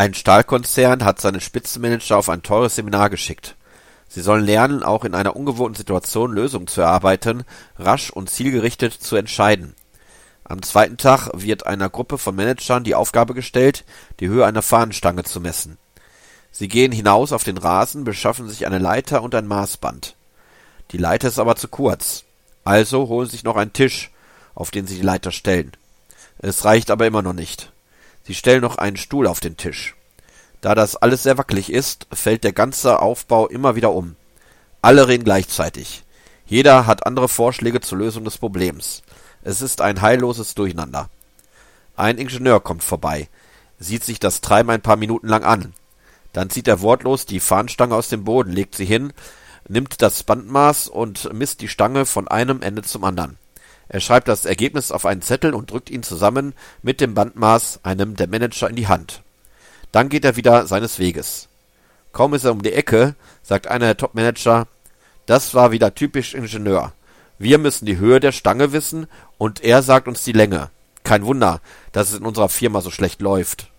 Ein Stahlkonzern hat seine Spitzenmanager auf ein teures Seminar geschickt. Sie sollen lernen, auch in einer ungewohnten Situation Lösungen zu erarbeiten, rasch und zielgerichtet zu entscheiden. Am zweiten Tag wird einer Gruppe von Managern die Aufgabe gestellt, die Höhe einer Fahnenstange zu messen. Sie gehen hinaus auf den Rasen, beschaffen sich eine Leiter und ein Maßband. Die Leiter ist aber zu kurz. Also holen sie sich noch einen Tisch, auf den sie die Leiter stellen. Es reicht aber immer noch nicht. Sie stellen noch einen Stuhl auf den Tisch. Da das alles sehr wackelig ist, fällt der ganze Aufbau immer wieder um. Alle reden gleichzeitig. Jeder hat andere Vorschläge zur Lösung des Problems. Es ist ein heilloses Durcheinander. Ein Ingenieur kommt vorbei, sieht sich das Treiben ein paar Minuten lang an. Dann zieht er wortlos die Fahnenstange aus dem Boden, legt sie hin, nimmt das Bandmaß und misst die Stange von einem Ende zum anderen. Er schreibt das Ergebnis auf einen Zettel und drückt ihn zusammen mit dem Bandmaß einem der Manager in die Hand. Dann geht er wieder seines Weges. Kaum ist er um die Ecke, sagt einer der Top-Manager, das war wieder typisch Ingenieur. Wir müssen die Höhe der Stange wissen und er sagt uns die Länge. Kein Wunder, dass es in unserer Firma so schlecht läuft.